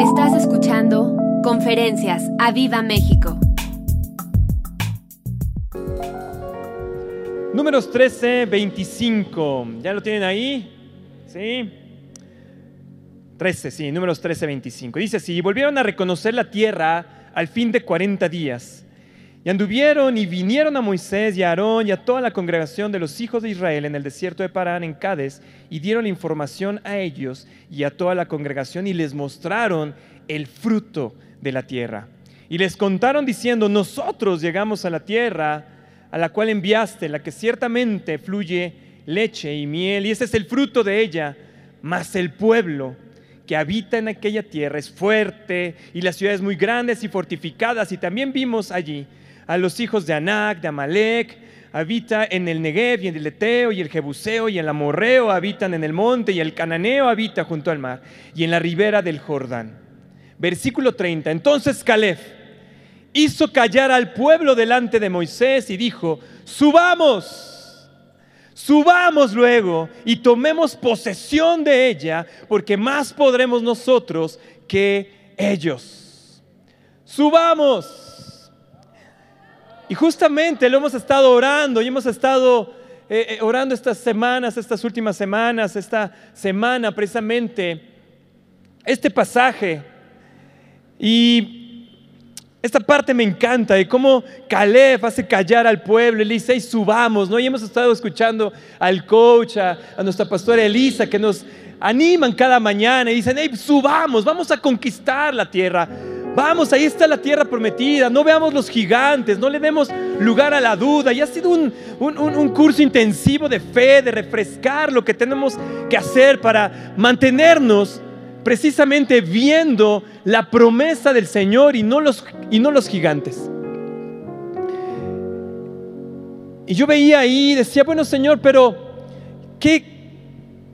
Estás escuchando Conferencias a Viva México. Números 13, 25. ¿Ya lo tienen ahí? ¿Sí? 13, sí, números 13, 25. Dice así, volvieron a reconocer la tierra al fin de 40 días. Y anduvieron y vinieron a Moisés y a Aarón y a toda la congregación de los hijos de Israel en el desierto de Parán, en Cades, y dieron información a ellos y a toda la congregación y les mostraron el fruto de la tierra. Y les contaron diciendo, nosotros llegamos a la tierra a la cual enviaste, la que ciertamente fluye leche y miel, y ese es el fruto de ella, mas el pueblo que habita en aquella tierra es fuerte y las ciudades muy grandes y fortificadas, y también vimos allí a los hijos de Anac, de Amalek, habita en el Negev y en el Eteo y el Jebuseo y el Amorreo habitan en el monte y el Cananeo habita junto al mar y en la ribera del Jordán. Versículo 30. Entonces Caleb hizo callar al pueblo delante de Moisés y dijo, subamos, subamos luego y tomemos posesión de ella, porque más podremos nosotros que ellos. Subamos. Y justamente lo hemos estado orando y hemos estado eh, eh, orando estas semanas, estas últimas semanas, esta semana precisamente, este pasaje. Y esta parte me encanta de cómo Caleb hace callar al pueblo y le dice, subamos, ¿no? Y hemos estado escuchando al coach, a, nuestra pastora Elisa, que nos animan cada mañana y dicen, hey, subamos, vamos a conquistar la tierra. Vamos, ahí está la tierra prometida, no veamos los gigantes, no le demos lugar a la duda. Y ha sido un, un curso intensivo de fe, de refrescar lo que tenemos que hacer para mantenernos precisamente viendo la promesa del Señor y no los, y no los gigantes. Y yo veía ahí decía, bueno Señor, pero ¿qué,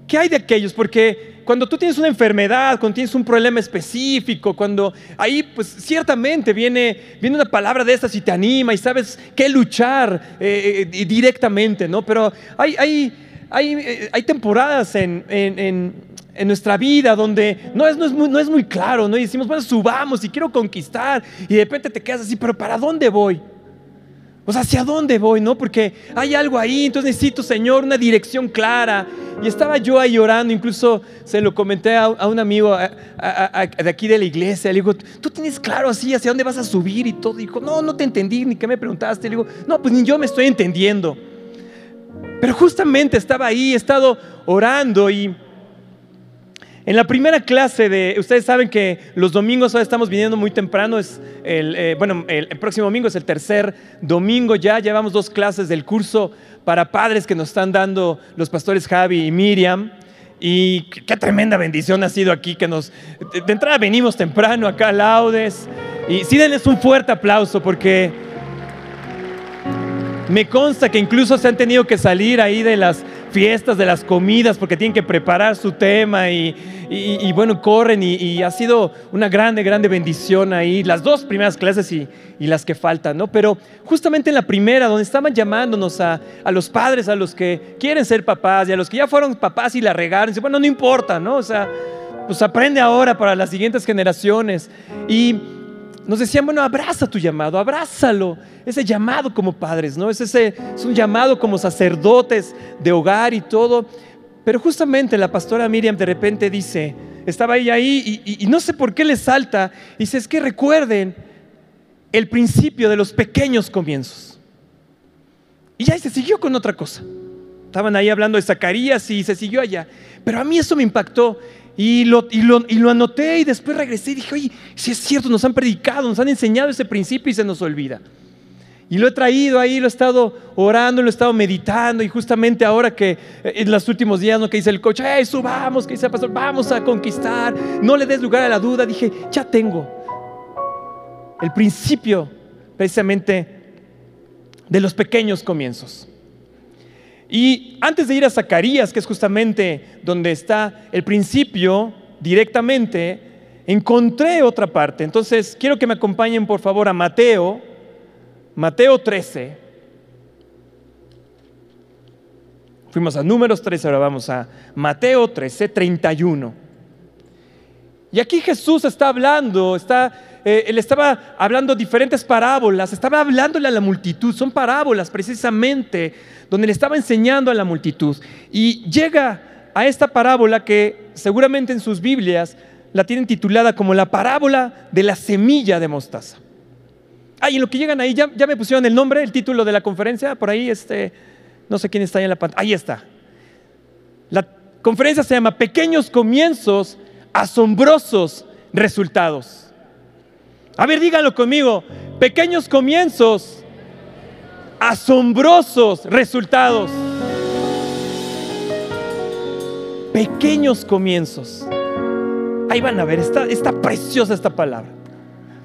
¿qué hay de aquellos? Porque cuando tú tienes una enfermedad, cuando tienes un problema específico, cuando ahí pues ciertamente viene, viene una palabra de estas y te anima y sabes qué luchar eh, eh, directamente, ¿no? Pero hay, hay, hay, eh, hay temporadas en, en nuestra vida donde no es, no es, no es muy claro, ¿no? Y decimos, bueno, subamos y quiero conquistar y de repente te quedas así, pero ¿para dónde voy? Sea, ¿hacia dónde voy, no? Porque hay algo ahí, entonces necesito, Señor, una dirección clara. Y estaba yo ahí orando, incluso se lo comenté a, un amigo de aquí de la iglesia. Le digo, ¿tú tienes claro así hacia dónde vas a subir y todo? dijo, no, no te entendí, ni qué me preguntaste. Le digo, no, pues ni yo me estoy entendiendo. Pero justamente estaba ahí, he estado orando y en la primera clase de, ustedes saben que los domingos ahora estamos viniendo muy temprano, es el, eh, bueno, el, próximo domingo es el tercer domingo ya, llevamos dos clases del curso para padres que nos están dando los pastores Javi y Miriam. Y qué tremenda bendición ha sido aquí que nos, de, entrada venimos temprano acá a Laudes. Y sí denles un fuerte aplauso porque me consta que incluso se han tenido que salir ahí de las fiestas, de las comidas, porque tienen que preparar su tema y, bueno, corren y, ha sido una grande, grande bendición ahí, las dos primeras clases y, las que faltan, ¿no? Pero justamente en la primera, donde estaban llamándonos a, los padres, a los que quieren ser papás y a los que ya fueron papás y la regaron, dice, bueno, no importa, ¿no? O sea, pues aprende ahora para las siguientes generaciones. Y nos decían, bueno, abraza tu llamado, abrázalo. Ese llamado como padres, ¿no? Es, ese, es un llamado como sacerdotes de hogar y todo. Pero justamente la pastora Miriam de repente dice, estaba ella ahí y, no sé por qué le salta, dice, es que recuerden el principio de los pequeños comienzos. Y ya se siguió con otra cosa. Estaban ahí hablando de Zacarías y se siguió allá. Pero a mí eso me impactó y lo, y, lo, anoté y después regresé y dije, oye, si es cierto, nos han predicado, nos han enseñado ese principio y se nos olvida. Y lo he traído ahí, lo he estado orando, lo he estado meditando y justamente ahora que eh, en los últimos días, ¿no? que dice el coach, hey, subamos, que dice el pastor, vamos a conquistar, no le des lugar a la duda, dije, ya tengo el principio precisamente de los pequeños comienzos. Y antes de ir a Zacarías, que es justamente donde está el principio directamente, encontré otra parte. Entonces, quiero que me acompañen por favor a Mateo, Mateo 13. Fuimos a números 13, ahora vamos a Mateo 13, 31. Y aquí Jesús está hablando, está, eh, él estaba hablando diferentes parábolas, estaba hablándole a la multitud, son parábolas precisamente, donde le estaba enseñando a la multitud. Y llega a esta parábola que seguramente en sus Biblias la tienen titulada como la parábola de la semilla de mostaza. Ah, y en lo que llegan ahí, ya, ya me pusieron el nombre, el título de la conferencia, por ahí, este, no sé quién está ahí en la pantalla, ahí está. La conferencia se llama Pequeños Comienzos, Asombrosos Resultados. A ver, díganlo conmigo, pequeños comienzos, asombrosos resultados. Pequeños comienzos. Ahí van a ver, está, está preciosa esta palabra.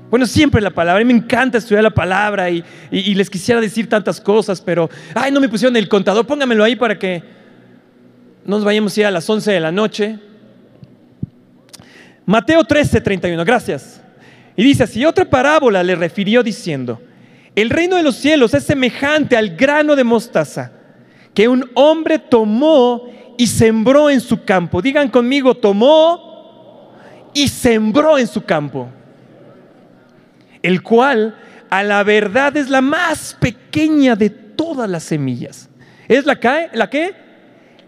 Bueno, siempre la palabra, a mí me encanta estudiar la palabra y, y, les quisiera decir tantas cosas, pero, ay, no me pusieron el contador, póngamelo ahí para que nos vayamos ya a las 11 de la noche. Mateo 13, 31, gracias. Y dice así, otra parábola le refirió diciendo, el reino de los cielos es semejante al grano de mostaza que un hombre tomó y sembró en su campo. Digan conmigo, tomó y sembró en su campo el cual a la verdad es la más pequeña de todas las semillas. ¿Es la, que, la qué?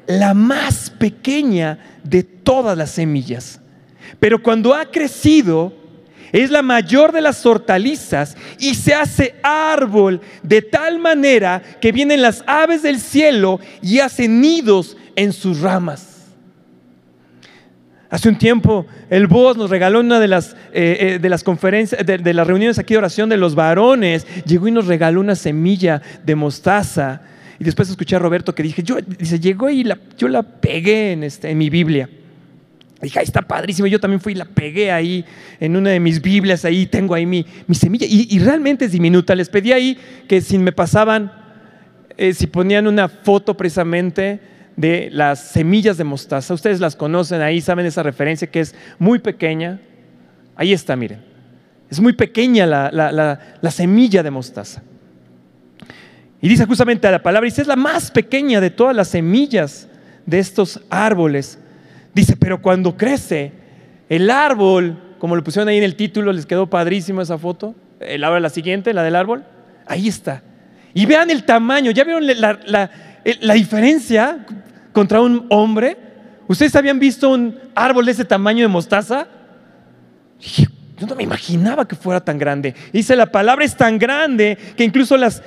La más pequeña de todas las semillas. Pero cuando ha crecido, es la mayor de las hortalizas y se hace árbol de tal manera que vienen las aves del cielo y hacen nidos en sus ramas. Hace un tiempo el BOS nos regaló una de las, eh, eh, de las conferencias, de, las reuniones aquí de oración de los varones, llegó y nos regaló una semilla de mostaza. Y después escuché a Roberto que dije, yo, dice, llegó y la, yo la pegué en, este, en mi Biblia. Dije, ahí está padrísimo. Yo también fui y la pegué ahí en una de mis Biblias, ahí tengo ahí mi, mi semilla. Y, realmente es diminuta. Les pedí ahí que si me pasaban, eh, si ponían una foto precisamente de las semillas de mostaza. Ustedes las conocen ahí, saben esa referencia que es muy pequeña. Ahí está, miren. Es muy pequeña la, semilla de mostaza. Y dice justamente la palabra, dice, es la más pequeña de todas las semillas de estos árboles. Dice, pero cuando crece, el árbol, como lo pusieron ahí en el título, les quedó padrísimo esa foto. El árbol, la siguiente, la del árbol. Ahí está. Y vean el tamaño, ¿ya vieron la, la diferencia? contra un hombre. ¿Ustedes habían visto un árbol de ese tamaño de mostaza? Yo no me imaginaba que fuera tan grande. Dice, la palabra es tan grande que incluso las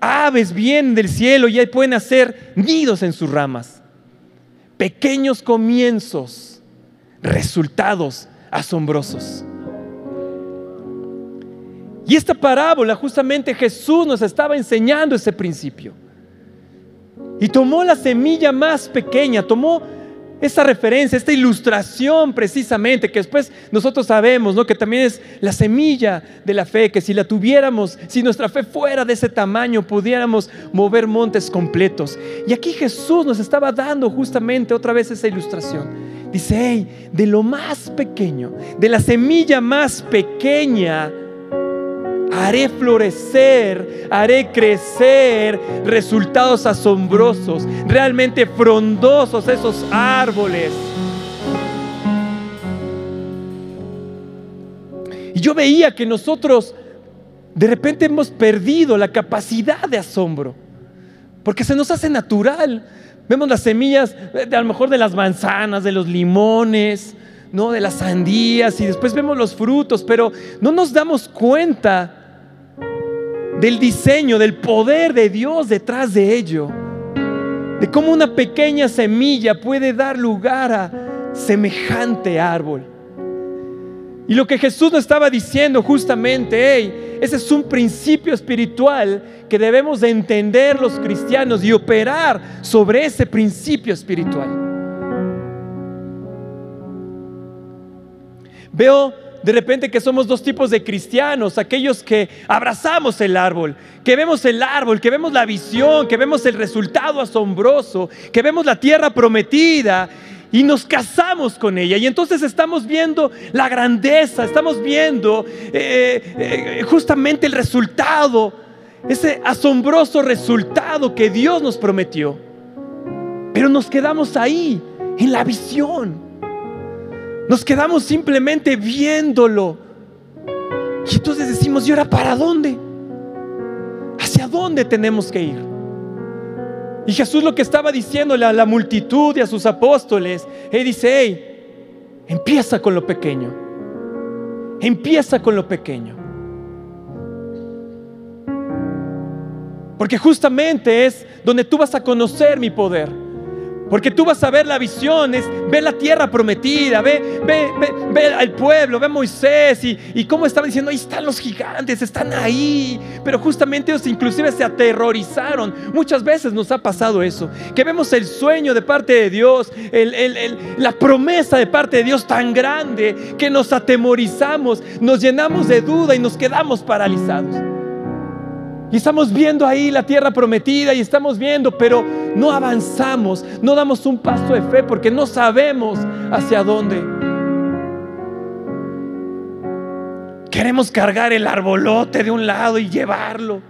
aves vienen del cielo y pueden hacer nidos en sus ramas. Pequeños comienzos, resultados asombrosos. Y esta parábola justamente Jesús nos estaba enseñando ese principio. Y tomó la semilla más pequeña, tomó esta referencia, esta ilustración precisamente, que después nosotros sabemos, ¿no? Que también es la semilla de la fe, que si la tuviéramos, si nuestra fe fuera de ese tamaño, pudiéramos mover montes completos. Y aquí Jesús nos estaba dando justamente otra vez esa ilustración. Dice, hey, de lo más pequeño, de la semilla más pequeña, haré florecer, haré crecer resultados asombrosos, realmente frondosos esos árboles. Y yo veía que nosotros de repente hemos perdido la capacidad de asombro, porque se nos hace natural. Vemos las semillas, de, a lo mejor de las manzanas, de los limones, no de las sandías, y después vemos los frutos, pero no nos damos cuenta del diseño, del poder de Dios detrás de ello, de cómo una pequeña semilla puede dar lugar a semejante árbol. Y lo que Jesús nos estaba diciendo justamente, hey, ese es un principio espiritual que debemos de entender los cristianos y operar sobre ese principio espiritual. Veo de repente que somos dos tipos de cristianos, aquellos que abrazamos el árbol, que vemos el árbol, que vemos la visión, que vemos el resultado asombroso, que vemos la tierra prometida y nos casamos con ella. Y entonces estamos viendo la grandeza, estamos viendo eh, eh, justamente el resultado, ese asombroso resultado que Dios nos prometió. Pero nos quedamos ahí, en la visión. Nos quedamos simplemente viéndolo. Y entonces decimos, ¿y ahora para dónde? ¿Hacia dónde tenemos que ir? Y Jesús lo que estaba diciéndole a la multitud y a sus apóstoles, él dice, hey, empieza con lo pequeño. Empieza con lo pequeño. Porque justamente es donde tú vas a conocer mi poder. Porque tú vas a ver la visión, es, ve la tierra prometida, ve, ve, ve, al pueblo, ve a Moisés y, y cómo estaba diciendo, ahí están los gigantes, están ahí. Pero justamente ellos inclusive se aterrorizaron. Muchas veces nos ha pasado eso, que vemos el sueño de parte de Dios, la promesa de parte de Dios tan grande que nos atemorizamos, nos llenamos de duda y nos quedamos paralizados. Y estamos viendo ahí la tierra prometida y estamos viendo, pero no avanzamos, no damos un paso de fe porque no sabemos hacia dónde. Queremos cargar el arbolote de un lado y llevarlo.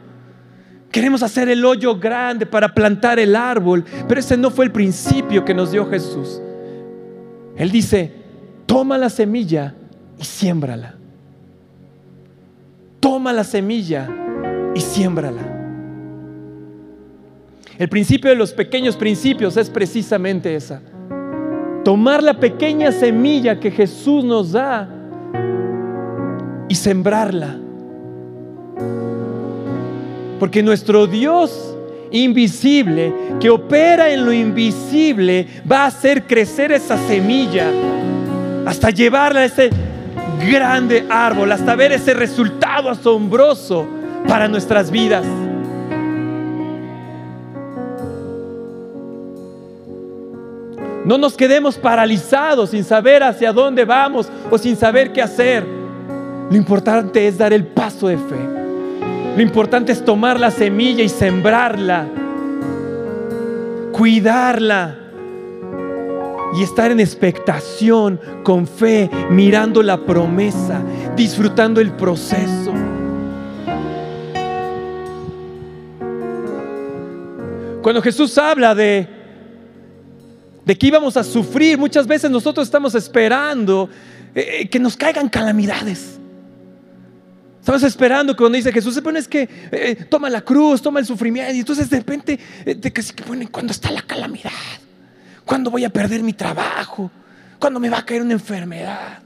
Queremos hacer el hoyo grande para plantar el árbol, pero ese no fue el principio que nos dio Jesús. Él dice, toma la semilla y siémbrala. Toma la semilla y siémbrala. El principio de los pequeños principios es precisamente esa. Tomar la pequeña semilla que Jesús nos da y sembrarla. Porque nuestro Dios invisible, que opera en lo invisible, va a hacer crecer esa semilla hasta llevarla a ese grande árbol, hasta ver ese resultado asombroso para nuestras vidas. No nos quedemos paralizados sin saber hacia dónde vamos o sin saber qué hacer. Lo importante es dar el paso de fe. Lo importante es tomar la semilla y sembrarla, cuidarla y estar en expectación, con fe, mirando la promesa, disfrutando el proceso. Cuando Jesús habla de, de que íbamos a sufrir, muchas veces nosotros estamos esperando eh, eh, que nos caigan calamidades. Estamos esperando cuando dice Jesús, se pone es que eh, toma la cruz, toma el sufrimiento, y entonces de repente, de que, bueno, ¿cuándo está la calamidad? ¿Cuándo voy a perder mi trabajo? ¿Cuándo me va a caer una enfermedad?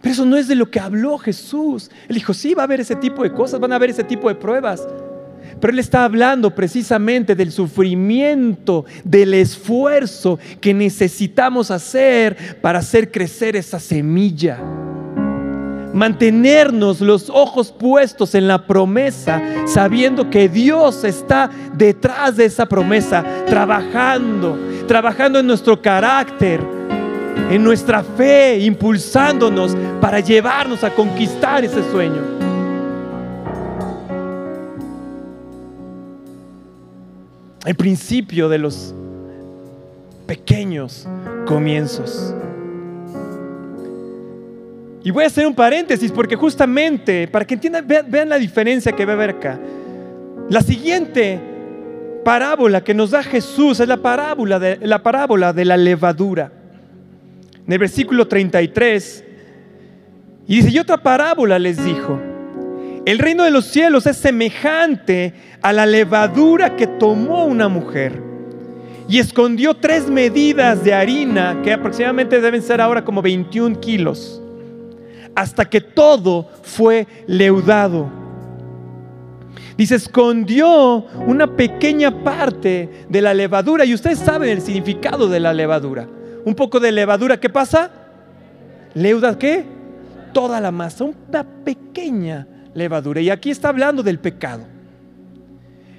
Pero eso no es de lo que habló Jesús. Él dijo, sí, va a haber ese tipo de cosas, van a haber ese tipo de pruebas. Pero Él está hablando precisamente del sufrimiento, del esfuerzo que necesitamos hacer para hacer crecer esa semilla. Mantenernos los ojos puestos en la promesa, sabiendo que Dios está detrás de esa promesa, trabajando, trabajando en nuestro carácter, en nuestra fe, impulsándonos para llevarnos a conquistar ese sueño. El principio de los pequeños comienzos. Y voy a hacer un paréntesis porque justamente, para que entiendan, vean, la diferencia que va a haber acá. La siguiente parábola que nos da Jesús es la parábola de la, parábola de la levadura. En el versículo 33, y dice, y otra parábola les dijo, el reino de los cielos es semejante a la levadura que tomó una mujer y escondió tres medidas de harina, que aproximadamente deben ser ahora como 21 kilos, hasta que todo fue leudado. Dice, escondió una pequeña parte de la levadura y ustedes saben el significado de la levadura. Un poco de levadura, ¿qué pasa? Leuda, ¿qué? Toda la masa, una pequeña levadura. Y aquí está hablando del pecado.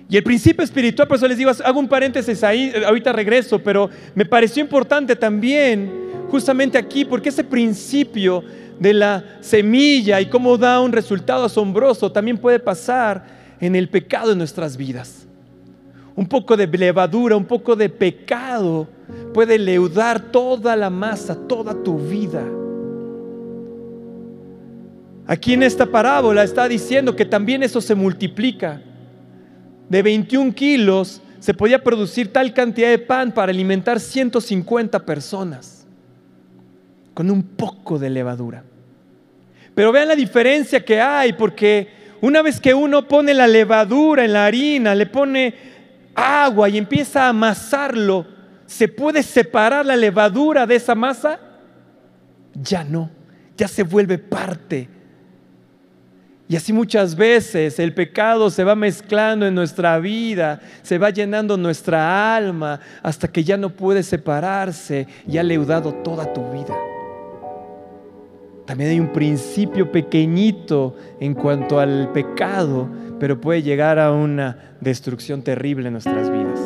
Y el principio espiritual, por eso les digo, hago un paréntesis ahí, ahorita regreso, pero me pareció importante también, justamente aquí, porque ese principio de la semilla y cómo da un resultado asombroso también puede pasar en el pecado de nuestras vidas. Un poco de levadura, un poco de pecado puede leudar toda la masa, toda tu vida. Aquí en esta parábola está diciendo que también eso se multiplica. De 21 kilos se podía producir tal cantidad de pan para alimentar 150 personas. con un poco de levadura. Pero vean la diferencia que hay, porque una vez que uno pone la levadura en la harina, le pone agua y empieza a amasarlo, ¿se puede separar la levadura de esa masa? Ya no, ya se vuelve parte y así muchas veces el pecado se va mezclando en nuestra vida, se va llenando nuestra alma hasta que ya no puede separarse y ha leudado toda tu vida. También hay un principio pequeñito en cuanto al pecado, pero puede llegar a una destrucción terrible en nuestras vidas.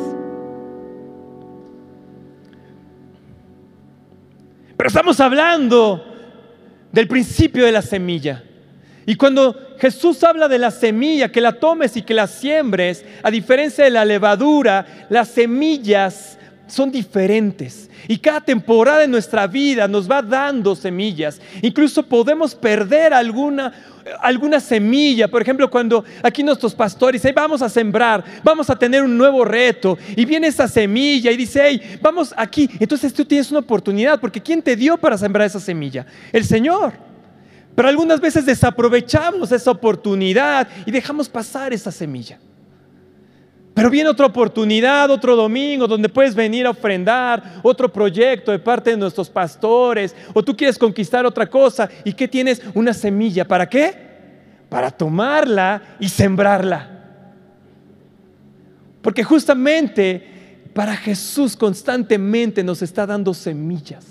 Pero estamos hablando del principio de la semilla. Y cuando Jesús habla de la semilla, que la tomes y que la siembres, a diferencia de la levadura, las semillas son diferentes. Y cada temporada de nuestra vida nos va dando semillas. Incluso podemos perder alguna, alguna semilla. Por ejemplo, cuando aquí nuestros pastores dicen, vamos a sembrar, vamos a tener un nuevo reto. Y viene esa semilla y dice, hey, vamos aquí. Entonces tú tienes una oportunidad, porque ¿quién te dio para sembrar esa semilla? El Señor. Pero algunas veces desaprovechamos esa oportunidad y dejamos pasar esa semilla. Pero viene otra oportunidad, otro domingo, donde puedes venir a ofrendar otro proyecto de parte de nuestros pastores, o tú quieres conquistar otra cosa, ¿y qué tienes? Una semilla. ¿Para qué? Para tomarla y sembrarla. Porque justamente para Jesús constantemente nos está dando semillas.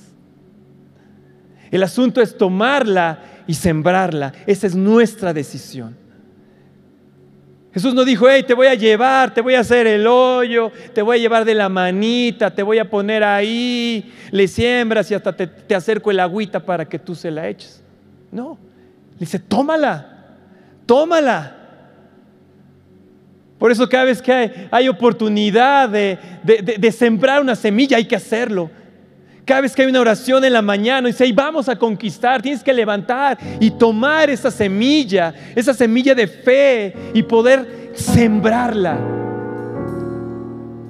El asunto es tomarla y sembrarla. Esa es nuestra decisión. Jesús no dijo, hey, te voy a llevar, te voy a hacer el hoyo, te voy a llevar de la manita, te voy a poner ahí, le siembras y hasta te, acerco el agüita para que tú se la eches. No, le dice, tómala, tómala. Por eso cada vez que hay, oportunidad de, de sembrar una semilla hay que hacerlo. Cada vez que hay una oración en la mañana y dice, vamos a conquistar, tienes que levantar y tomar esa semilla, esa semilla de fe y poder sembrarla.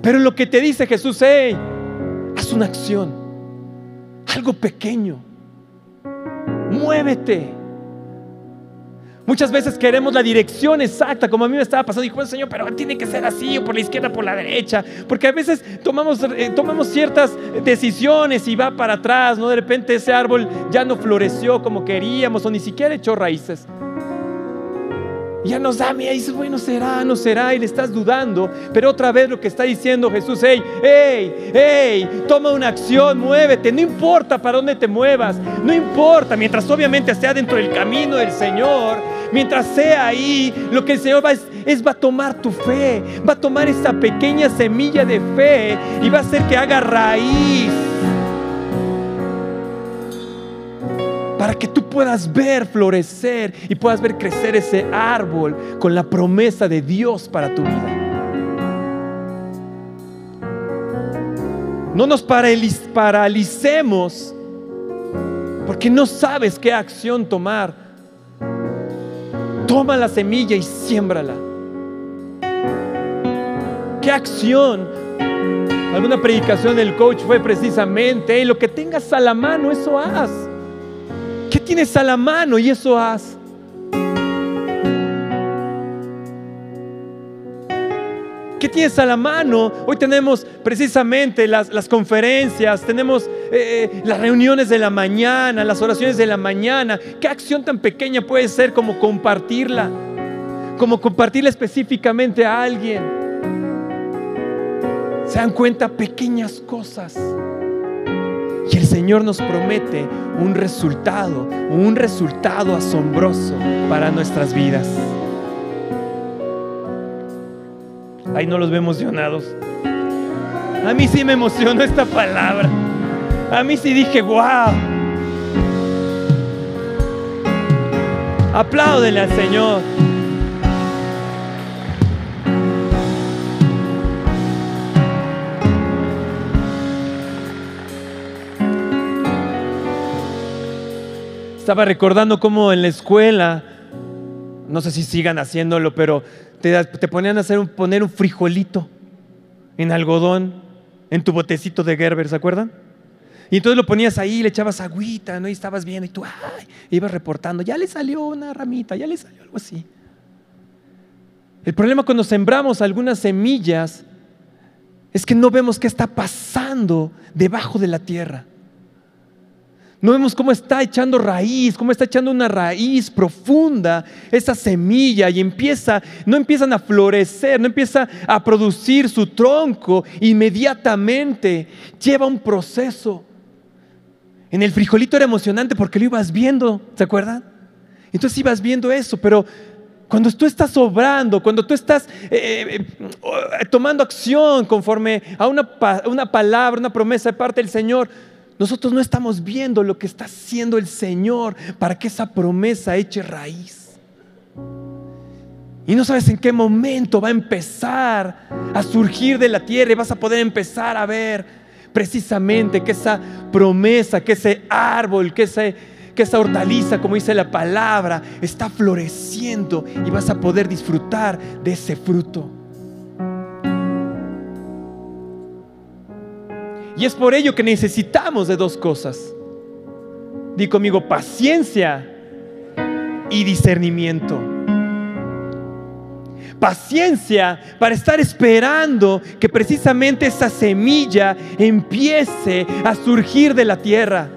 Pero lo que te dice Jesús, hey, haz una acción, algo pequeño, muévete. Muchas veces queremos la dirección exacta, como a mí me estaba pasando. Dijo, Señor, pero tiene que ser así, o por la izquierda, por la derecha. Porque a veces tomamos, eh, tomamos ciertas decisiones y va para atrás, ¿no? De repente ese árbol ya no floreció como queríamos, o ni siquiera echó raíces ya nos da miedo dices, bueno, será, no será, y le estás dudando. Pero otra vez lo que está diciendo Jesús, hey, hey, hey, toma una acción, muévete, no importa para dónde te muevas, no importa, mientras obviamente sea dentro del camino del Señor, mientras sea ahí, lo que el Señor va es, es va a tomar tu fe, va a tomar esa pequeña semilla de fe y va a hacer que haga raíz. para que tú puedas ver florecer y puedas ver crecer ese árbol con la promesa de Dios para tu vida. No nos paralicemos porque no sabes qué acción tomar. Toma la semilla y siémbrala. ¿Qué acción? Alguna predicación del coach fue precisamente, lo que tengas a la mano, eso haz. ¿Qué tienes a la mano? Y eso haz. ¿Qué tienes a la mano? Hoy tenemos precisamente las, conferencias, tenemos eh, eh, las reuniones de la mañana, las oraciones de la mañana. ¿Qué acción tan pequeña puede ser como compartirla? Como compartirla específicamente a alguien. Se dan cuenta pequeñas cosas. Y el Señor nos promete un resultado, un resultado asombroso para nuestras vidas. Ahí no los ve emocionados. A mí sí me emocionó esta palabra. A mí sí dije, wow. Apláudele al Señor. Estaba recordando cómo en la escuela, no sé si sigan haciéndolo, pero te, ponían a hacer un, poner un frijolito en algodón en tu botecito de Gerber, ¿se acuerdan? Y entonces lo ponías ahí, le echabas agüita, ¿no? Y estabas viendo y tú, ay, ibas reportando, ya le salió una ramita, ya le salió algo así. El problema cuando sembramos algunas semillas es que no vemos qué está pasando debajo de la tierra. No vemos cómo está echando raíz, cómo está echando una raíz profunda esa semilla y empieza, no empiezan a florecer, no empieza a producir su tronco inmediatamente. Lleva un proceso. En el frijolito era emocionante porque lo ibas viendo, ¿se acuerdan? Entonces ibas viendo eso, pero cuando tú estás obrando, cuando tú estás eh, eh, tomando acción conforme a una, una palabra, una promesa de parte del Señor, nosotros no estamos viendo lo que está haciendo el Señor para que esa promesa eche raíz. Y no sabes en qué momento va a empezar a surgir de la tierra y vas a poder empezar a ver precisamente que esa promesa, que ese árbol, que, que esa hortaliza, como dice la palabra, está floreciendo y vas a poder disfrutar de ese fruto. Y es por ello que necesitamos de dos cosas. Di conmigo paciencia y discernimiento. Paciencia para estar esperando que precisamente esa semilla empiece a surgir de la tierra.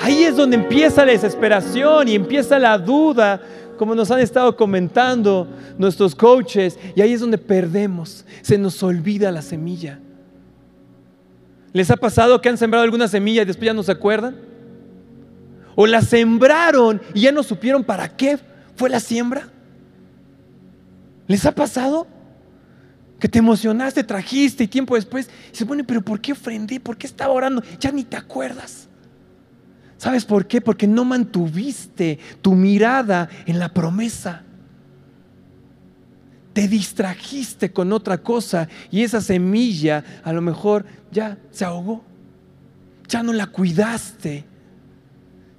Ahí es donde empieza la desesperación y empieza la duda, como nos han estado comentando nuestros coaches, y ahí es donde perdemos, se nos olvida la semilla. ¿Les ha pasado que han sembrado alguna semilla y después ya no se acuerdan? ¿O la sembraron y ya no supieron para qué fue la siembra? ¿Les ha pasado? Que te emocionaste, trajiste y tiempo después dices, bueno, pero ¿por qué ofrendé? ¿Por qué estaba orando? Ya ni te acuerdas. ¿Sabes por qué? Porque no mantuviste tu mirada en la promesa te distrajiste con otra cosa y esa semilla a lo mejor ya se ahogó. Ya no la cuidaste.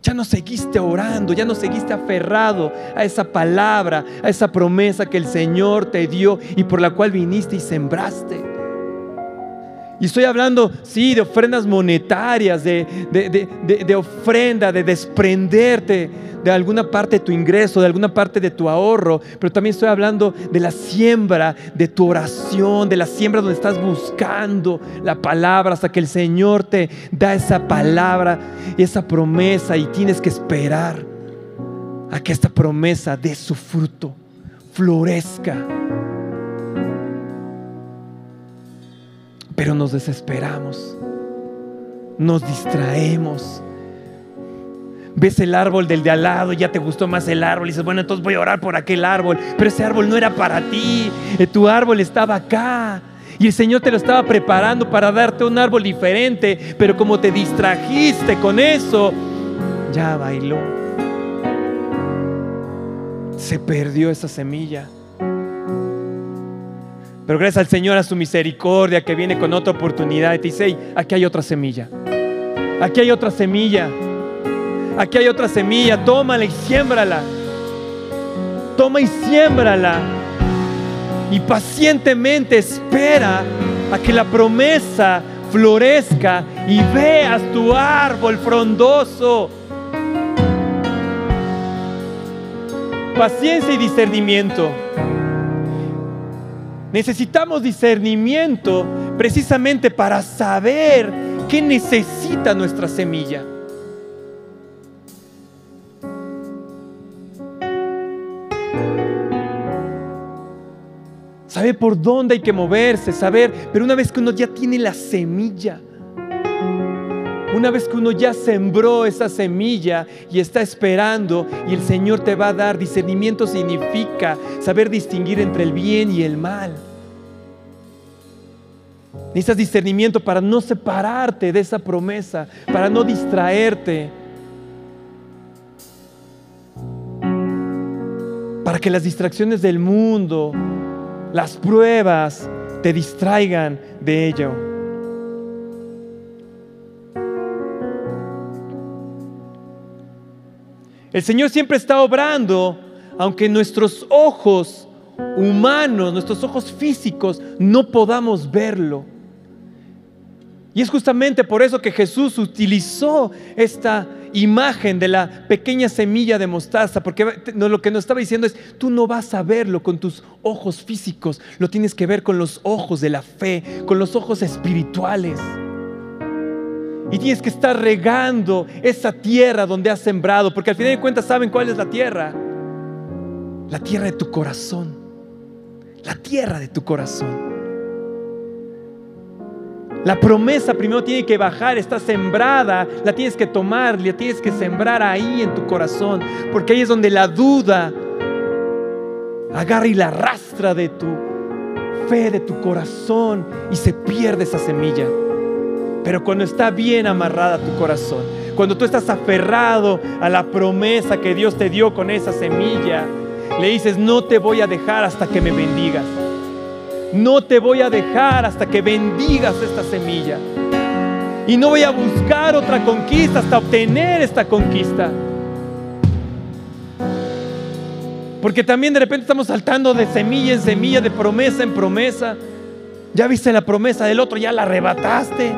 Ya no seguiste orando, ya no seguiste aferrado a esa palabra, a esa promesa que el Señor te dio y por la cual viniste y sembraste. Y estoy hablando, sí, de ofrendas monetarias, de, de ofrenda, de desprenderte de alguna parte de tu ingreso, de alguna parte de tu ahorro, pero también estoy hablando de la siembra, de tu oración, de la siembra donde estás buscando la palabra hasta que el Señor te da esa palabra esa promesa y tienes que esperar a que esta promesa dé su fruto, florezca. Pero nos desesperamos, nos distraemos ves el árbol del de al lado, ya te gustó más el árbol, y dices, bueno, entonces voy a orar por aquel árbol, pero ese árbol no era para ti, eh, tu árbol estaba acá. Y el Señor te lo estaba preparando para darte un árbol diferente, pero como te distrajiste con eso, ya bailó. Se perdió esa semilla. Pero gracias al Señor, a su misericordia, que viene con otra oportunidad y te dice, aquí hay otra semilla. Aquí hay otra semilla. Aquí hay otra semilla, tómala y siémbrala. Toma y siémbrala. Y pacientemente espera a que la promesa florezca y veas tu árbol frondoso. Paciencia y discernimiento. Necesitamos discernimiento precisamente para saber qué necesita nuestra semilla. saber por dónde hay que moverse, saber, pero una vez que uno ya tiene la semilla, una vez que uno ya sembró esa semilla y está esperando y el Señor te va a dar discernimiento significa saber distinguir entre el bien y el mal. Necesitas discernimiento para no separarte de esa promesa, para no distraerte. Para que las distracciones del mundo, las pruebas te distraigan de ello. El Señor siempre está obrando, aunque nuestros ojos humanos, nuestros ojos físicos, no podamos verlo. Y es justamente por eso que Jesús utilizó esta imagen de la pequeña semilla de mostaza, porque lo que nos estaba diciendo es, tú no vas a verlo con tus ojos físicos, lo tienes que ver con los ojos de la fe, con los ojos espirituales. Y tienes que estar regando esa tierra donde has sembrado, porque al final de cuentas saben cuál es la tierra. La tierra de tu corazón. La tierra de tu corazón. La promesa primero tiene que bajar, está sembrada, la tienes que tomar, la tienes que sembrar ahí en tu corazón, porque ahí es donde la duda agarra y la arrastra de tu fe, de tu corazón, y se pierde esa semilla. Pero cuando está bien amarrada tu corazón, cuando tú estás aferrado a la promesa que Dios te dio con esa semilla, le dices, no te voy a dejar hasta que me bendigas. No te voy a dejar hasta que bendigas esta semilla. Y no voy a buscar otra conquista hasta obtener esta conquista. Porque también de repente estamos saltando de semilla en semilla, de promesa en promesa. Ya viste la promesa del otro, ya la arrebataste.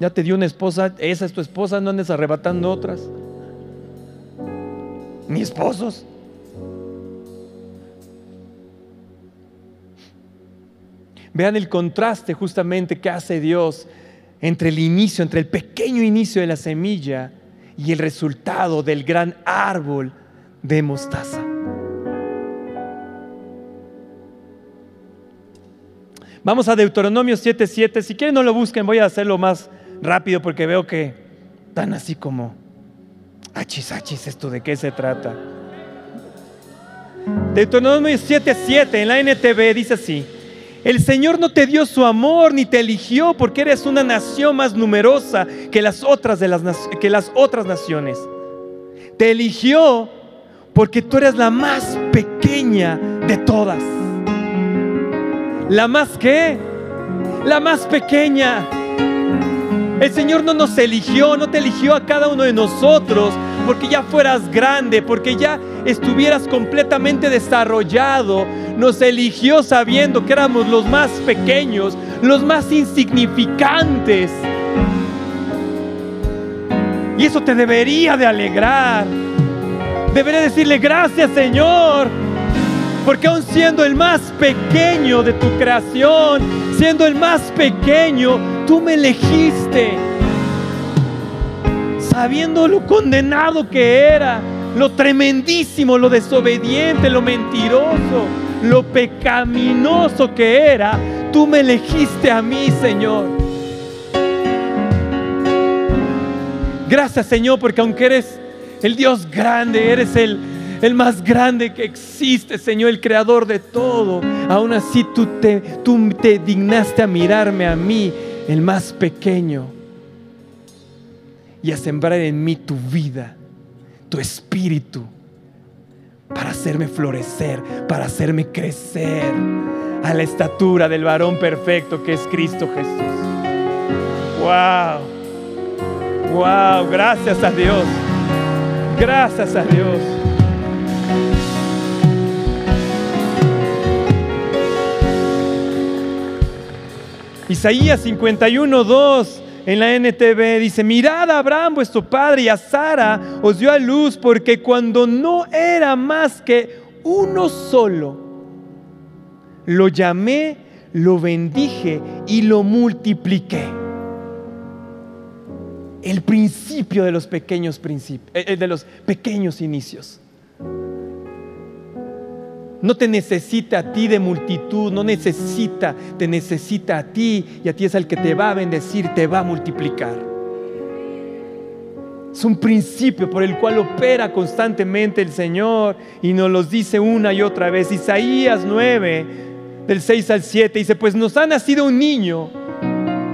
Ya te dio una esposa, esa es tu esposa, no andes arrebatando otras. Ni esposos. Vean el contraste justamente que hace Dios entre el inicio, entre el pequeño inicio de la semilla y el resultado del gran árbol de mostaza. Vamos a Deuteronomio 7:7. Si quieren no lo busquen, voy a hacerlo más rápido porque veo que están así como achis, achis, esto de qué se trata. Deuteronomio 7:7 en la NTV dice así: el Señor no te dio su amor ni te eligió porque eres una nación más numerosa que las otras, de las, que las otras naciones. Te eligió porque tú eres la más pequeña de todas. ¿La más qué? La más pequeña. El Señor no nos eligió, no te eligió a cada uno de nosotros porque ya fueras grande, porque ya estuvieras completamente desarrollado. Nos eligió sabiendo que éramos los más pequeños, los más insignificantes. Y eso te debería de alegrar. Debería decirle gracias Señor. Porque aun siendo el más pequeño de tu creación, siendo el más pequeño, tú me elegiste. Sabiendo lo condenado que era, lo tremendísimo, lo desobediente, lo mentiroso, lo pecaminoso que era, tú me elegiste a mí, Señor. Gracias, Señor, porque aunque eres el Dios grande, eres el, el más grande que existe, Señor, el creador de todo, aún así tú te, dignaste a mirarme a mí, el más pequeño, y a sembrar en mí tu vida tu espíritu para hacerme florecer, para hacerme crecer a la estatura del varón perfecto que es Cristo Jesús. Wow. Wow, gracias a Dios. Gracias a Dios. Isaías 51, 2 en la NTV dice, mirad a Abraham vuestro padre y a Sara os dio a luz porque cuando no era más que uno solo, lo llamé, lo bendije y lo multipliqué. El principio de los pequeños eh, eh, de los pequeños inicios. No te necesita a ti de multitud, no necesita, te necesita a ti y a ti es el que te va a bendecir, te va a multiplicar. Es un principio por el cual opera constantemente el Señor y nos los dice una y otra vez. Isaías 9, del 6 al 7, dice, pues nos ha nacido un niño,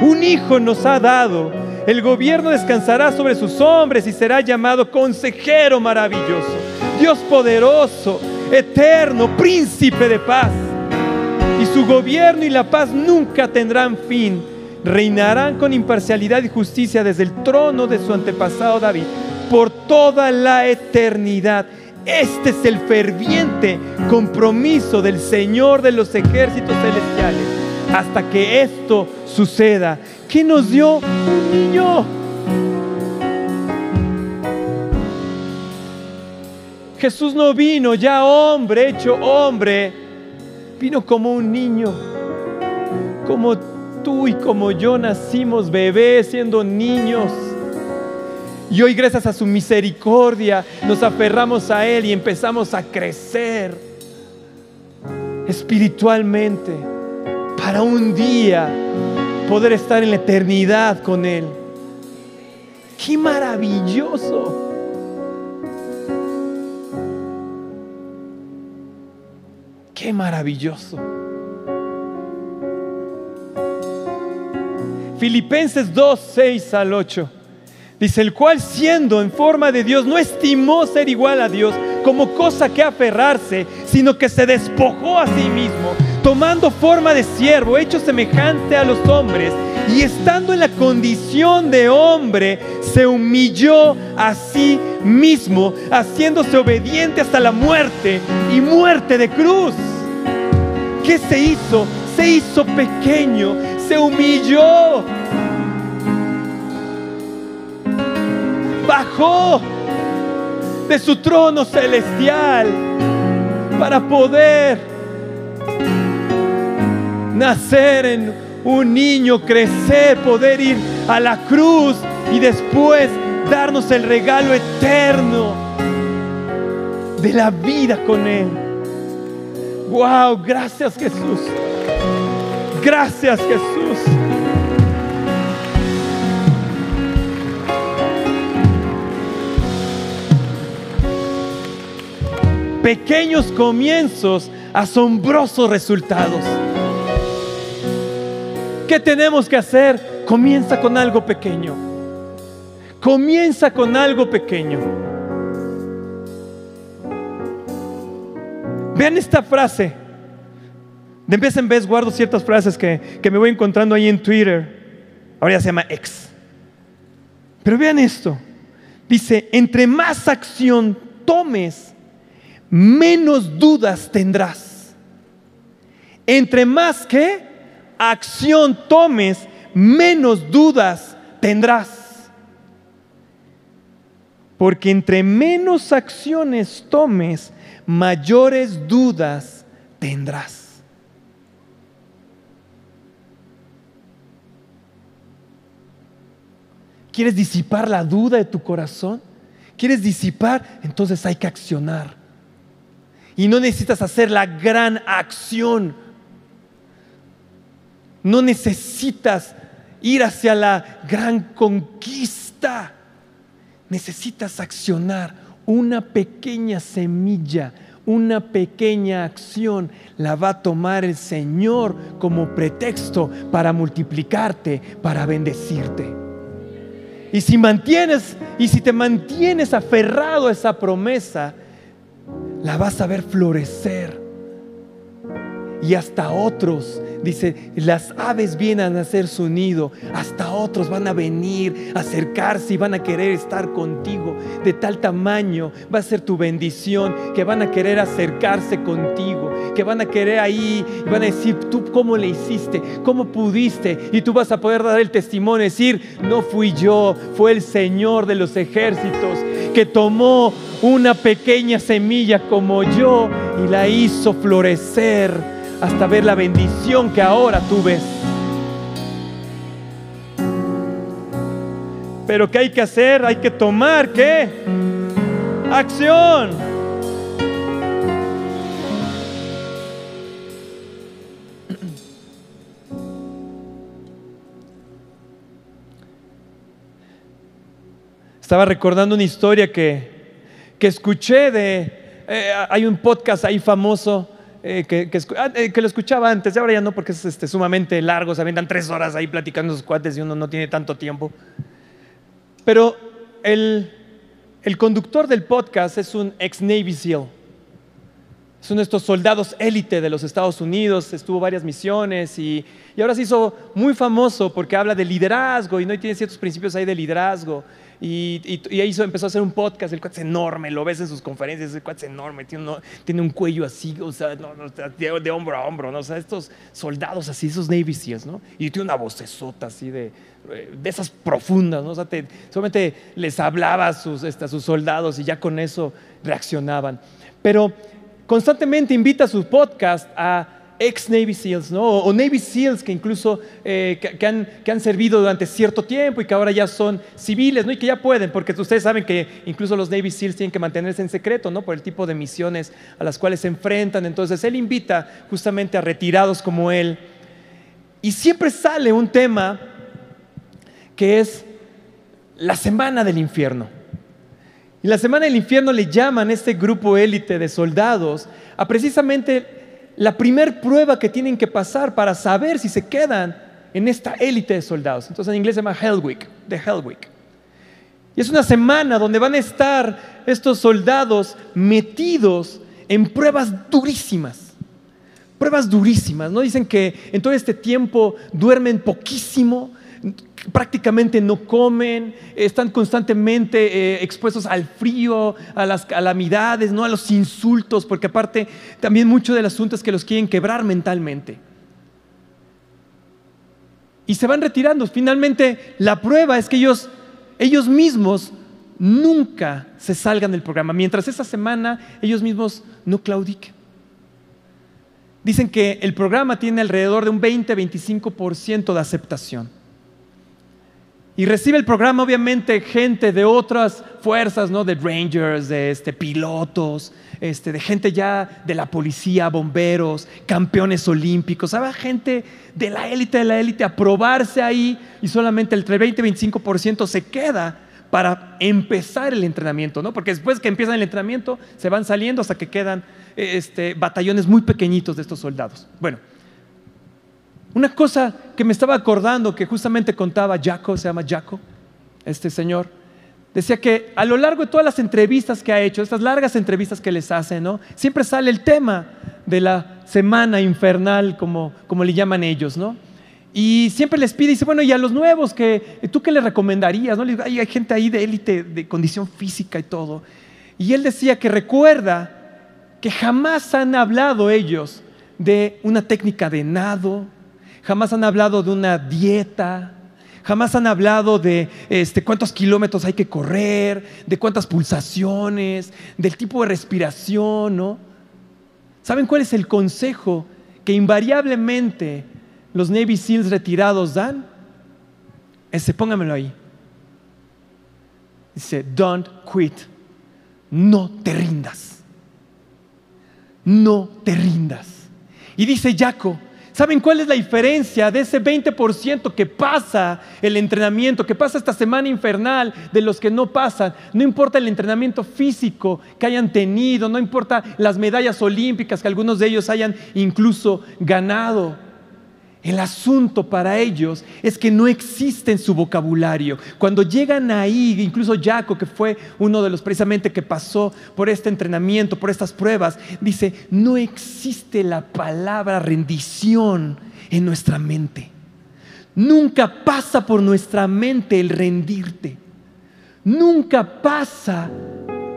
un hijo nos ha dado, el gobierno descansará sobre sus hombres y será llamado consejero maravilloso, Dios poderoso eterno, príncipe de paz. Y su gobierno y la paz nunca tendrán fin. Reinarán con imparcialidad y justicia desde el trono de su antepasado David por toda la eternidad. Este es el ferviente compromiso del Señor de los ejércitos celestiales. Hasta que esto suceda, ¿qué nos dio un niño? Jesús no vino ya hombre, hecho hombre, vino como un niño, como tú y como yo nacimos bebés siendo niños. Y hoy gracias a su misericordia nos aferramos a Él y empezamos a crecer espiritualmente para un día poder estar en la eternidad con Él. ¡Qué maravilloso! ¡Qué maravilloso! Filipenses 2, 6 al 8. Dice, el cual siendo en forma de Dios no estimó ser igual a Dios como cosa que aferrarse, sino que se despojó a sí mismo, tomando forma de siervo, hecho semejante a los hombres, y estando en la condición de hombre, se humilló a sí mismo, haciéndose obediente hasta la muerte y muerte de cruz. ¿Qué se hizo? Se hizo pequeño, se humilló bajó de su trono celestial para poder nacer en un niño, crecer, poder ir a la cruz y después darnos el regalo eterno de la vida con Él. Wow, gracias Jesús. Gracias Jesús. pequeños comienzos, asombrosos resultados. ¿Qué tenemos que hacer? Comienza con algo pequeño. Comienza con algo pequeño. Vean esta frase. De vez en vez guardo ciertas frases que, que me voy encontrando ahí en Twitter. Ahora ya se llama X. Pero vean esto. Dice, entre más acción tomes, menos dudas tendrás. Entre más que acción tomes, menos dudas tendrás. Porque entre menos acciones tomes, mayores dudas tendrás. ¿Quieres disipar la duda de tu corazón? ¿Quieres disipar? Entonces hay que accionar. Y no necesitas hacer la gran acción. No necesitas ir hacia la gran conquista. Necesitas accionar una pequeña semilla, una pequeña acción la va a tomar el Señor como pretexto para multiplicarte, para bendecirte. Y si mantienes y si te mantienes aferrado a esa promesa, la vas a ver florecer. Y hasta otros, dice, las aves vienen a hacer su nido, hasta otros van a venir a acercarse y van a querer estar contigo. De tal tamaño va a ser tu bendición que van a querer acercarse contigo, que van a querer ahí y van a decir, tú cómo le hiciste, cómo pudiste. Y tú vas a poder dar el testimonio, decir, no fui yo, fue el Señor de los ejércitos que tomó una pequeña semilla como yo y la hizo florecer hasta ver la bendición que ahora tú ves. Pero ¿qué hay que hacer? Hay que tomar qué? Acción. Estaba recordando una historia que, que escuché de... Eh, hay un podcast ahí famoso eh, que, ah, eh, que, lo escuchaba antes, ahora ya no porque es este, sumamente largo, se aventan tres horas ahí platicando sus cuates y uno no tiene tanto tiempo. Pero el, el conductor del podcast es un ex Navy SEAL. Es uno de estos soldados élite de los Estados Unidos, estuvo varias misiones y, y ahora se hizo muy famoso porque habla de liderazgo y no tiene ciertos principios ahí de liderazgo. Y, ahí empezó a hacer un podcast, el cuate es enorme, lo ves en sus conferencias, el cuate es enorme, tiene, un cuello así, o sea, de, hombro a hombro, ¿no? O sea, estos soldados así, esos Navy Seals, ¿no? Y tiene una vocesota así de, de esas profundas, ¿no? O sea, solamente les hablaba a sus, este, a sus soldados y ya con eso reaccionaban. Pero constantemente invita a su podcast a ex Navy SEALs, ¿no? o, Navy SEALs que incluso eh, que, han, que, han, servido durante cierto tiempo y que ahora ya son civiles ¿no? y que ya pueden, porque ustedes saben que incluso los Navy SEALs tienen que mantenerse en secreto ¿no? por el tipo de misiones a las cuales se enfrentan. Entonces él invita justamente a retirados como él. Y siempre sale un tema que es la semana del infierno. Y la semana del infierno le llaman a este grupo élite de soldados a precisamente la primer prueba que tienen que pasar para saber si se quedan en esta élite de soldados. Entonces en inglés se llama Hell Week, de Hell Week. Y es una semana donde van a estar estos soldados metidos en pruebas durísimas. Pruebas durísimas, ¿no? Dicen que en todo este tiempo duermen poquísimo, prácticamente no comen, están constantemente eh, expuestos al frío, a las calamidades, ¿no? a los insultos, porque aparte también mucho del asunto es que los quieren quebrar mentalmente. Y se van retirando. Finalmente, la prueba es que ellos, ellos mismos nunca se salgan del programa, mientras esa semana ellos mismos no claudiquen. Dicen que el programa tiene alrededor de un 20-25% de aceptación. Y recibe el programa obviamente gente de otras fuerzas, ¿no? De rangers, de este, pilotos, este, de gente ya de la policía, bomberos, campeones olímpicos. Gente de la élite de la élite a probarse ahí y solamente el 20 25% se queda para empezar el entrenamiento, ¿no? Porque después que empiezan el entrenamiento se van saliendo hasta que quedan este, batallones muy pequeñitos de estos soldados. Bueno, una cosa que me estaba acordando que justamente contaba Jaco, se llama Jaco, este señor, decía que a lo largo de todas las entrevistas que ha hecho, estas largas entrevistas que les hace, ¿no? Siempre sale el tema de la semana infernal, como, como le llaman ellos, ¿no? Y siempre les pide, dice, bueno, y a los nuevos, que, ¿tú qué le recomendarías? ¿no? hay gente ahí de élite, de condición física y todo. Y él decía que recuerda que jamás han hablado ellos de una técnica de nado, jamás han hablado de una dieta, jamás han hablado de este, cuántos kilómetros hay que correr, de cuántas pulsaciones, del tipo de respiración, ¿no? ¿Saben cuál es el consejo que invariablemente los Navy SEALs retirados dan? Ese, póngamelo ahí. Dice, don't quit. No te rindas. No te rindas. Y dice Jaco, ¿Saben cuál es la diferencia de ese 20% que pasa el entrenamiento, que pasa esta semana infernal de los que no pasan? No importa el entrenamiento físico que hayan tenido, no importa las medallas olímpicas que algunos de ellos hayan incluso ganado. El asunto para ellos es que no existe en su vocabulario. Cuando llegan ahí, incluso Jaco, que fue uno de los precisamente que pasó por este entrenamiento, por estas pruebas, dice, no existe la palabra rendición en nuestra mente. Nunca pasa por nuestra mente el rendirte. Nunca pasa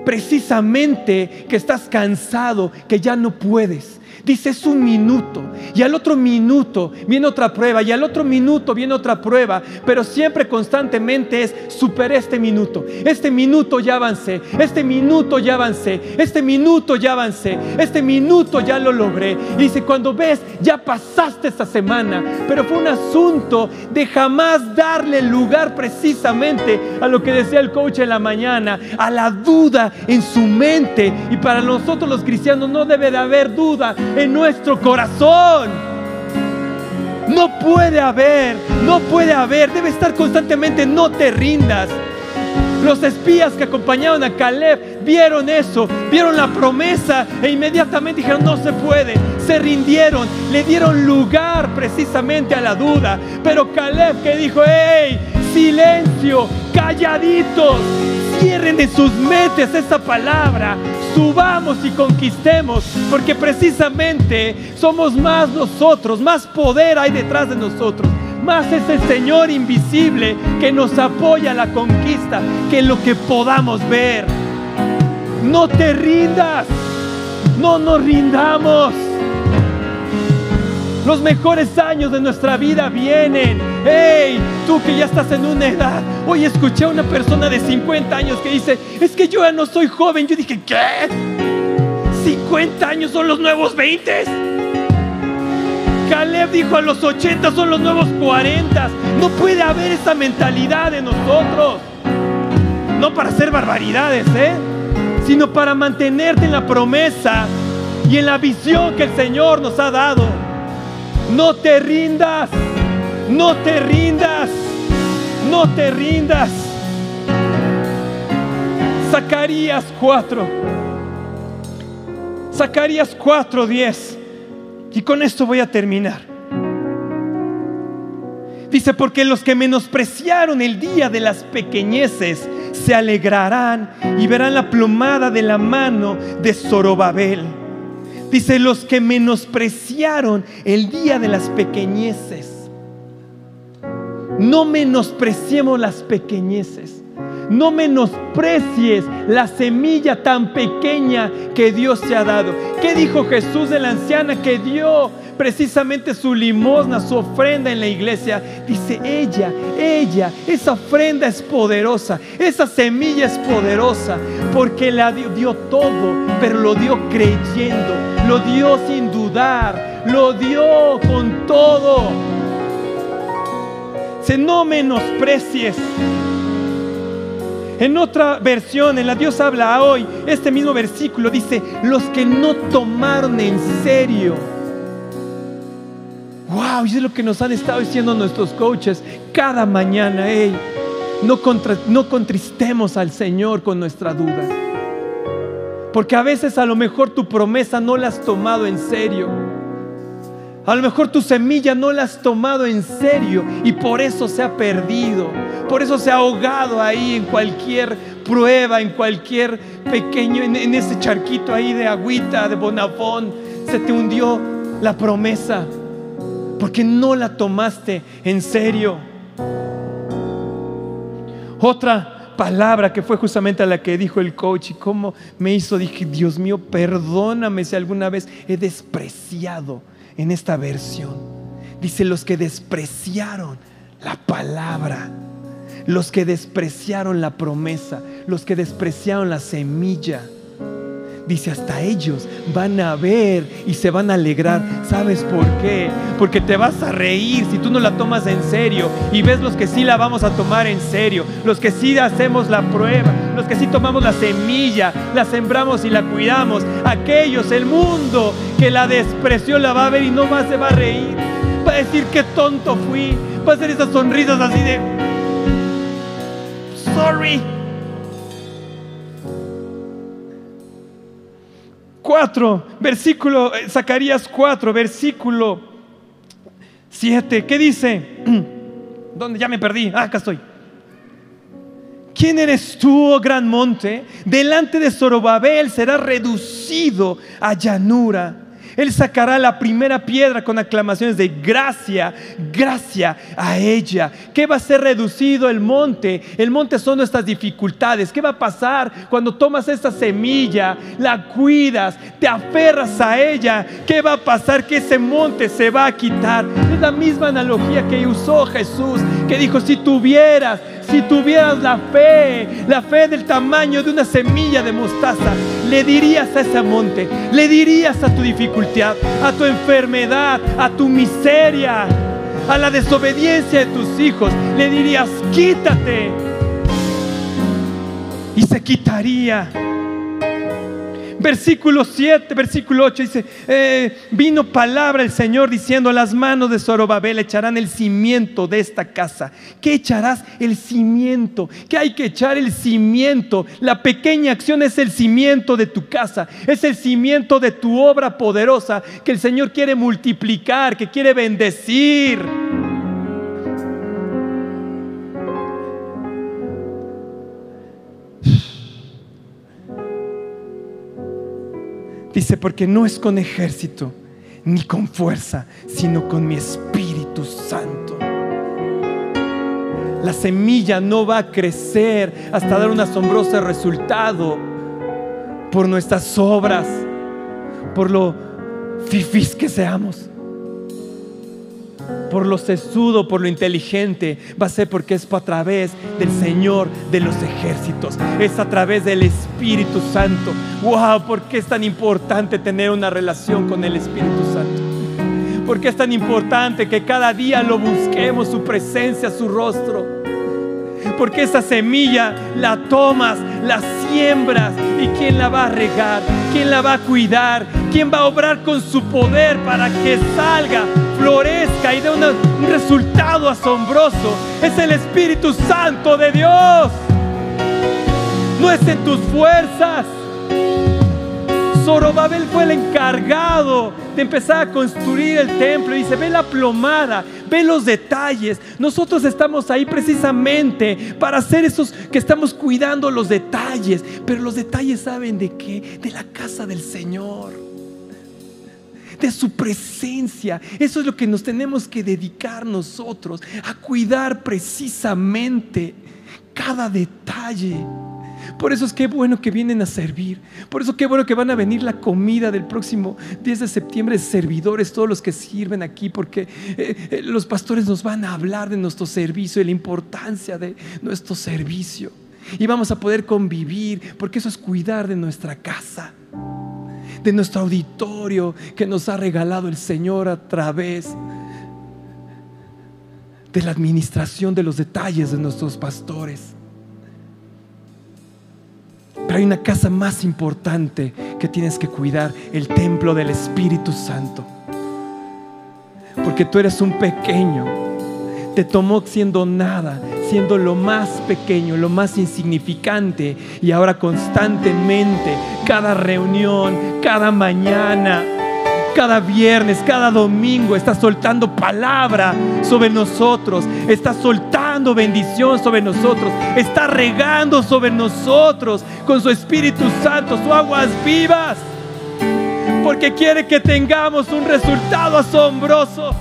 precisamente que estás cansado, que ya no puedes. Dice, es un minuto. Y al otro minuto viene otra prueba. Y al otro minuto viene otra prueba. Pero siempre constantemente es, superé este minuto. Este minuto ya avancé. Este minuto ya avancé. Este minuto ya avancé. Este minuto ya lo logré. Y dice, cuando ves, ya pasaste esta semana. Pero fue un asunto de jamás darle lugar precisamente a lo que decía el coach en la mañana. A la duda en su mente. Y para nosotros los cristianos no debe de haber duda en nuestro corazón. No puede haber, no puede haber, debe estar constantemente, no te rindas. Los espías que acompañaron a Caleb vieron eso, vieron la promesa e inmediatamente dijeron, no se puede. Se rindieron, le dieron lugar precisamente a la duda. Pero Caleb que dijo, hey, silencio, calladitos, cierren en sus mentes esa palabra, subamos y conquistemos, porque precisamente somos más nosotros, más poder hay detrás de nosotros, más es Señor invisible que nos apoya a la conquista que lo que podamos ver. No te rindas, no nos rindamos. Los mejores años de nuestra vida vienen. Hey, tú que ya estás en una edad. Hoy escuché a una persona de 50 años que dice, es que yo ya no soy joven. Yo dije, ¿qué? 50 años son los nuevos 20. Caleb dijo a los 80 son los nuevos 40. No puede haber esa mentalidad en nosotros. No para hacer barbaridades, ¿eh? Sino para mantenerte en la promesa y en la visión que el Señor nos ha dado. No te rindas, no te rindas, no te rindas. Zacarías 4. Zacarías 4, 10. Y con esto voy a terminar. Dice, porque los que menospreciaron el día de las pequeñeces se alegrarán y verán la plumada de la mano de Zorobabel Dice, los que menospreciaron el día de las pequeñeces. No menospreciemos las pequeñeces. No menosprecies la semilla tan pequeña que Dios te ha dado. ¿Qué dijo Jesús de la anciana que dio precisamente su limosna, su ofrenda en la iglesia? Dice, ella, ella, esa ofrenda es poderosa, esa semilla es poderosa, porque la dio, todo, pero lo dio creyendo, lo dio sin dudar, lo dio con todo. Se no menosprecies en otra versión, en la Dios habla hoy, este mismo versículo dice, los que no tomaron en serio. Wow, y es lo que nos han estado diciendo nuestros coaches cada mañana. No, no contristemos al Señor con nuestra duda. Porque a veces a lo mejor tu promesa no la has tomado en serio. A lo mejor tu semilla no la has tomado en serio y por eso se ha perdido. Por eso se ha ahogado ahí en cualquier prueba, en cualquier pequeño, en, ese charquito ahí de agüita, de bonafón. Se te hundió la promesa porque no la tomaste en serio. Otra palabra que fue justamente la que dijo el coach y cómo me hizo, dije, Dios mío, perdóname si alguna vez he despreciado en esta versión. Dice los que despreciaron la palabra, los que despreciaron la promesa, los que despreciaron la semilla. Dice, hasta ellos van a ver y se van a alegrar. ¿Sabes por qué? Porque te vas a reír si tú no la tomas en serio y ves los que sí la vamos a tomar en serio, los que sí hacemos la prueba, los que sí tomamos la semilla, la sembramos y la cuidamos. Aquellos, el mundo que la despreció la va a ver y no más se va a reír. Va a decir qué tonto fui. Va a hacer esas sonrisas así de... Sorry. 4, versículo, eh, Zacarías 4, versículo 7. ¿Qué dice? ¿Dónde? Ya me perdí. Ah, acá estoy. ¿Quién eres tú, oh gran monte? Delante de Zorobabel será reducido a llanura él sacará la primera piedra con aclamaciones de gracia, gracia a ella. ¿Qué va a ser reducido el monte? El monte son nuestras dificultades. ¿Qué va a pasar cuando tomas esta semilla, la cuidas, te aferras a ella? ¿Qué va a pasar? Que ese monte se va a quitar. Es la misma analogía que usó Jesús, que dijo, si tuvieras si tuvieras la fe, la fe del tamaño de una semilla de mostaza, le dirías a ese monte, le dirías a tu dificultad, a tu enfermedad, a tu miseria, a la desobediencia de tus hijos, le dirías, quítate. Y se quitaría versículo 7, versículo 8 dice, eh, vino palabra el Señor diciendo, las manos de Zorobabel echarán el cimiento de esta casa. ¿Qué echarás? El cimiento. ¿Qué hay que echar? El cimiento. La pequeña acción es el cimiento de tu casa, es el cimiento de tu obra poderosa que el Señor quiere multiplicar, que quiere bendecir. Dice, porque no es con ejército ni con fuerza, sino con mi Espíritu Santo. La semilla no va a crecer hasta dar un asombroso resultado por nuestras obras, por lo fifís que seamos por lo sesudo, por lo inteligente, va a ser porque es a través del Señor de los ejércitos, es a través del Espíritu Santo. ¡Wow! ¿Por qué es tan importante tener una relación con el Espíritu Santo? ¿Por qué es tan importante que cada día lo busquemos, su presencia, su rostro? Porque esa semilla la tomas, la siembras y quién la va a regar, quién la va a cuidar, quién va a obrar con su poder para que salga florezca y dé un resultado asombroso. Es el Espíritu Santo de Dios. No es en tus fuerzas. Zorobabel fue el encargado de empezar a construir el templo. Y dice, ve la plomada, ve los detalles. Nosotros estamos ahí precisamente para hacer esos que estamos cuidando los detalles. Pero los detalles saben de qué? De la casa del Señor de su presencia. Eso es lo que nos tenemos que dedicar nosotros, a cuidar precisamente cada detalle. Por eso es que bueno que vienen a servir. Por eso qué bueno que van a venir la comida del próximo 10 de septiembre, servidores, todos los que sirven aquí, porque eh, eh, los pastores nos van a hablar de nuestro servicio y la importancia de nuestro servicio. Y vamos a poder convivir, porque eso es cuidar de nuestra casa de nuestro auditorio que nos ha regalado el Señor a través de la administración de los detalles de nuestros pastores. Pero hay una casa más importante que tienes que cuidar, el templo del Espíritu Santo. Porque tú eres un pequeño, te tomó siendo nada, siendo lo más pequeño, lo más insignificante y ahora constantemente, cada reunión, cada mañana, cada viernes, cada domingo está soltando palabra sobre nosotros, está soltando bendición sobre nosotros, está regando sobre nosotros con su Espíritu Santo, sus aguas vivas, porque quiere que tengamos un resultado asombroso.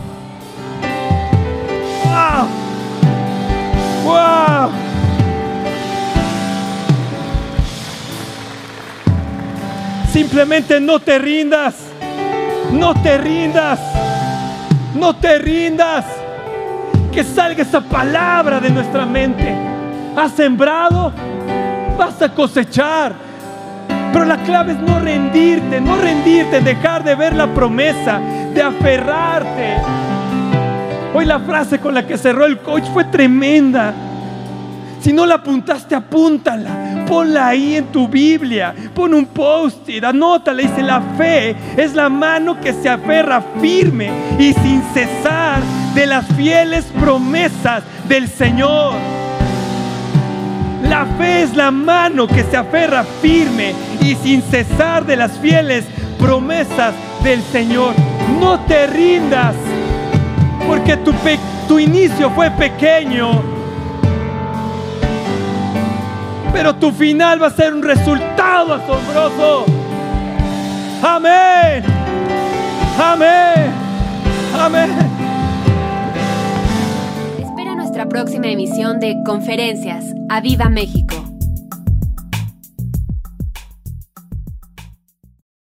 ¡Wow! Simplemente no te rindas. No te rindas. No te rindas. Que salga esa palabra de nuestra mente. Has sembrado, vas a cosechar. Pero la clave es no rendirte, no rendirte, dejar de ver la promesa, de aferrarte. Hoy la frase con la que cerró el coach fue tremenda. Si no la apuntaste, apúntala. Ponla ahí en tu Biblia. Pon un post-it, anótala. Dice, la fe es la mano que se aferra firme y sin cesar de las fieles promesas del Señor. La fe es la mano que se aferra firme y sin cesar de las fieles promesas del Señor. No te rindas porque tu, tu inicio fue pequeño. Pero tu final va a ser un resultado asombroso. Amén. Amén. Amén. Espera nuestra próxima emisión de Conferencias. ¡A Viva México!